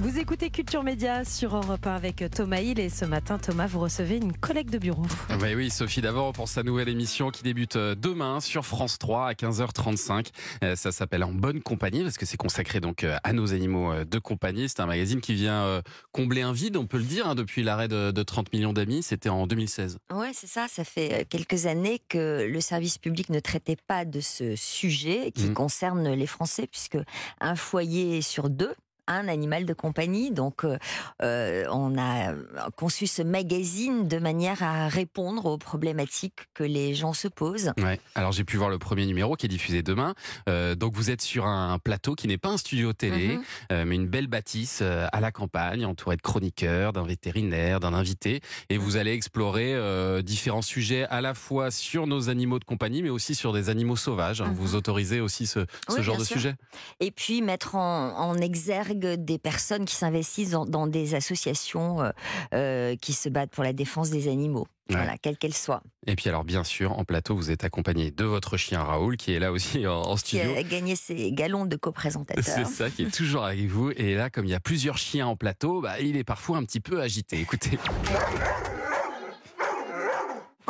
Vous écoutez Culture Média sur Europe 1 avec Thomas Hill et ce matin, Thomas, vous recevez une collègue de bureau. Bah oui, Sophie, d'abord pour sa nouvelle émission qui débute euh, demain sur France 3 à 15h35. Euh, ça s'appelle En bonne compagnie parce que c'est consacré donc euh, à nos animaux de compagnie. C'est un magazine qui vient combler un vide, on peut le dire, hein, depuis l'arrêt de, 30 millions d'amis. C'était en 2016. Ouais, c'est ça. Ça fait quelques années que le service public ne traitait pas de ce sujet qui mmh. concerne les Français puisque un foyer sur deux un animal de compagnie. Donc, euh, euh, on a conçu ce magazine de manière à répondre aux problématiques que les gens se posent. Ouais. Alors, j'ai pu voir le premier numéro qui est diffusé demain. Euh, donc, vous êtes sur un plateau qui n'est pas un studio télé, mhm. mais une belle bâtisse à la campagne, entourée de chroniqueurs, d'un vétérinaire, d'un invité. Et vous allez explorer différents sujets à la fois sur nos animaux de compagnie, mais aussi sur des animaux sauvages. Hein. Vous mhm. autorisez aussi ce, genre de sujet? Et puis, mettre en, en exergue des personnes qui s'investissent dans, des associations euh, euh, qui se battent pour la défense des animaux. Voilà, quelle qu'elle soit. Et puis alors bien sûr, en plateau, vous êtes accompagné de votre chien Raoul, qui est là aussi en, studio. Qui a gagné ses galons de coprésentateur. C'est ça, qui est toujours avec vous. Et là, comme il y a plusieurs chiens en plateau, bah, il est parfois un petit peu agité. Écoutez.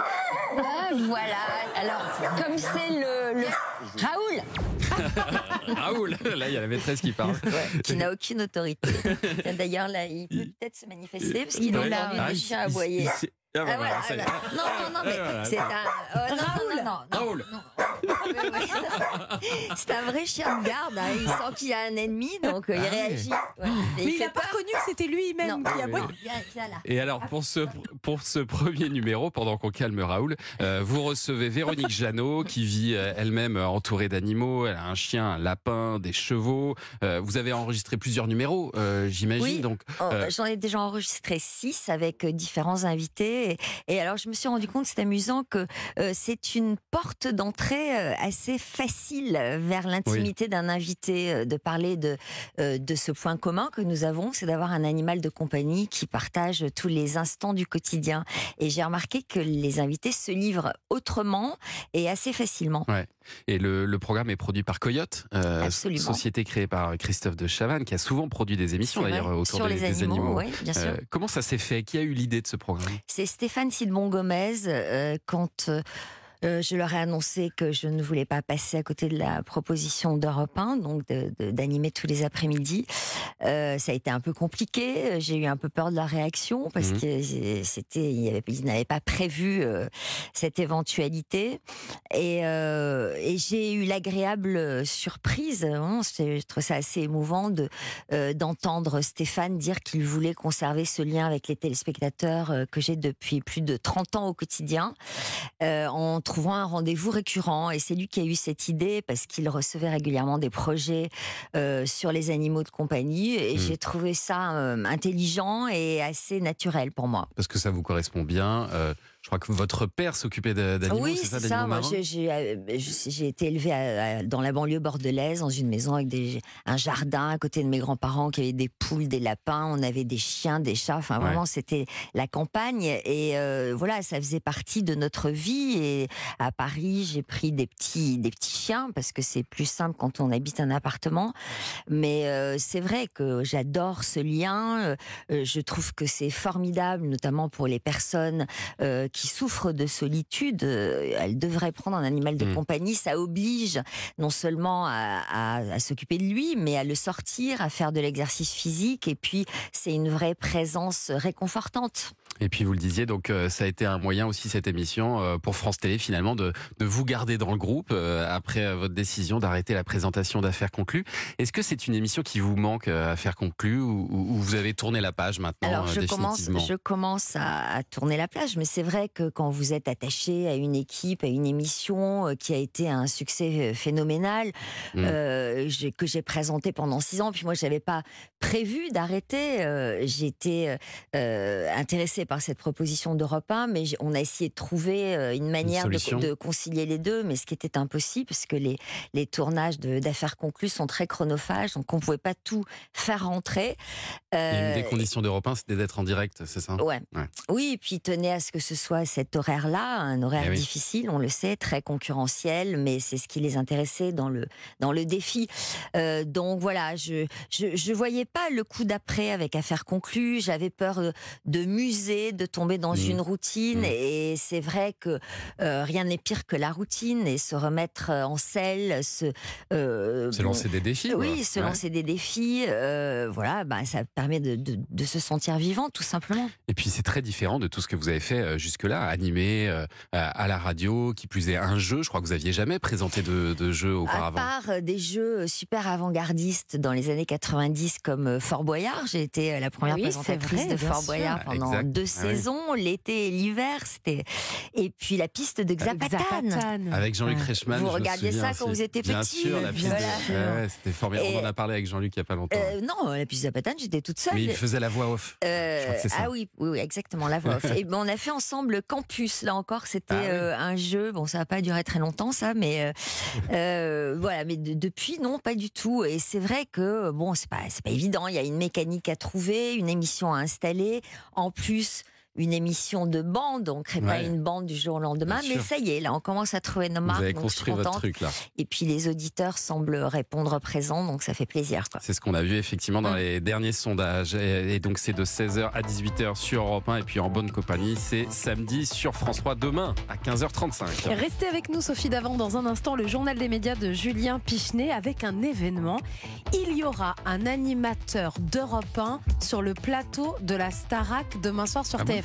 Ah, voilà. Alors, comme c'est le, le... Raoul Raoul, là il y a la maîtresse qui parle. qui n'a aucune autorité. D'ailleurs là, il peut peut-être se manifester parce qu'il est là, un chien à aboyer. Ah, bah, ah, non, non, non, mais c'est un. Non, non, non, non, C'est un vrai chien de garde. Hein. Il sent qu'il y a un ennemi, donc euh, il ah réagit. Mais il n'a pas reconnu que c'était lui-même qui a Et alors, pour ce, pour ce premier numéro, pendant qu'on calme Raoul, euh, vous recevez Véronique Jeannot, qui vit euh, elle-même entourée d'animaux. Elle a un chien, un lapin, des chevaux. vous avez enregistré plusieurs numéros, j'imagine. Oui. Donc, oh, j'en ai déjà enregistré six avec différents invités. Et, alors, je me suis rendu compte, c'est amusant, que euh, c'est une porte d'entrée assez facile vers l'intimité d'un invité, euh, de parler de, de ce point commun que nous avons, c'est d'avoir un animal de compagnie qui partage tous les instants du quotidien. Et j'ai remarqué que les invités se livrent autrement et assez facilement. Ouais. Et le, programme est produit par Coyote, société créée par Christophe de Chavannes, qui a souvent produit des émissions d'ailleurs autour des, animaux. bien sûr. comment ça s'est fait? Qui a eu l'idée de ce programme? C'est Stéphane Sidbon Gomez, euh, quand euh, je leur ai annoncé que je ne voulais pas passer à côté de la proposition d'Europe 1, donc d'animer tous les après-midi. Euh, ça a été un peu compliqué. J'ai eu un peu peur de la réaction parce mmh. que c'était, ils n'avaient pas prévu euh, cette éventualité. Et, et j'ai eu l'agréable surprise. Hein, je trouve ça assez émouvant de d'entendre Stéphane dire qu'il voulait conserver ce lien avec les téléspectateurs que j'ai depuis plus de 30 ans au quotidien. en trouvant un rendez-vous récurrent. Et c'est lui qui a eu cette idée parce qu'il recevait régulièrement des projets euh, sur les animaux de compagnie. Et hmm. j'ai trouvé ça euh, intelligent et assez naturel pour moi. Parce que ça vous correspond bien. Je crois que votre père s'occupait d'animaux, oui, c'est ça, Moi, euh, j'ai été élevée dans la banlieue bordelaise, dans une maison avec des, un jardin à côté de mes grands-parents qui avaient des poules, des lapins. On avait des chiens, des chats. Enfin, vraiment, c'était la campagne. Et euh, voilà, ça faisait partie de notre vie. Et à Paris, j'ai pris des petits, des petits chiens parce que c'est plus simple quand on habite un appartement. Mais euh, c'est vrai que j'adore ce lien. je trouve que c'est formidable, notamment pour les personnes qui qui souffre de solitude, euh, elle devrait prendre un animal de mmh. compagnie. Ça oblige non seulement à, s'occuper de lui, mais à le sortir, à faire de l'exercice physique. Et puis, c'est une vraie présence réconfortante. Et puis vous le disiez, donc euh, ça a été un moyen aussi cette émission euh, pour France Télé finalement de, de vous garder dans le groupe après votre décision d'arrêter la présentation d'affaires conclues. Est-ce que c'est une émission qui vous manque à faire conclue ou, vous avez tourné la page maintenant Alors je commence, je commence à, à tourner la page, mais c'est vrai que quand vous êtes attaché à une équipe, à une émission euh, qui a été un succès euh, phénoménal, mmh. euh, que j'ai présenté pendant six ans, puis moi je n'avais pas prévu d'arrêter. J'étais intéressée par cette proposition d'Europe 1, mais on a essayé de trouver une manière de, concilier les deux, mais ce qui était impossible, parce que les, les tournages d'affaires conclues sont très chronophages, donc on ne pouvait pas tout faire rentrer. Une Euh, des conditions d'Europe 1, c'était d'être en direct, c'est ça? Ouais. Ouais. Oui, et puis tenait à ce que ce soit cet horaire-là, un horaire Eh oui. difficile, on le sait, très concurrentiel, mais c'est ce qui les intéressait dans le, dans le défi. Euh, donc voilà, je je, je voyais pas le coup d'après avec affaire conclue, j'avais peur euh, de de tomber dans Mhm. une routine, Mhm. et c'est vrai que euh, rien n'est pire que la routine, et se remettre euh, en selle, se... euh, Se lancer des défis oui, quoi. se Ouais. lancer des défis, euh, voilà, bah, ça permet de, de- de se sentir vivant, tout simplement. Et puis c'est très différent de tout ce que vous avez fait jusque-là, animé euh, à la radio, qui plus est un jeu. Je crois que vous aviez jamais présenté de, de jeu À auparavant. part euh, des jeux super avant-gardistes dans les années 90 comme Fort Boyard, j'ai été la première Oui, présentatrice vrai, de Fort sûr. Boyard pendant Exact. deux Ah oui. saisons, l'été et l'hiver, c'était et puis la piste de Xapatan. Zapatan. Avec Jean-Luc Ouais. Reichmann. Vous je me regardiez souviens ça quand vous étiez Bien petit, sûr, la piste. de- voilà. Ouais, ouais, c'était formidable. Et- On en a parlé avec Jean-Luc il y a pas longtemps. Euh, non, la piste de Zapatan, j'étais toute seule. Mais il faisait la voix off. Euh, Je crois que c'est ça. ah oui, oui, oui, exactement, la voix off. Et ben, on a fait ensemble Campus, là encore, c'était Ah oui. euh, un jeu, bon ça n'a pas duré très longtemps ça, mais euh, euh, voilà, mais de- depuis non, pas du tout. Et c'est vrai que bon, c'est pas, c'est pas évident, il y a une mécanique à trouver, une émission à installer, en plus une émission de bande, on crée pas une bande du jour au lendemain, Bien mais sûr. ça y est, là on commence à trouver nos Vous marques, avez donc je suis construit votre truc là. Et puis les auditeurs semblent répondre présents, donc ça fait plaisir. C'est ce qu'on a vu effectivement dans Mm. les derniers sondages. Et, et donc c'est de 16h à 18h sur Europe 1 et puis en bonne compagnie, c'est samedi sur France 3 demain à 15h35. Restez avec nous, Sophie Davant, dans un instant, le journal des médias de Julien Pichenet avec un événement. Il y aura un animateur d'Europe 1 sur le plateau de la Starac demain soir sur Ah bon TF1.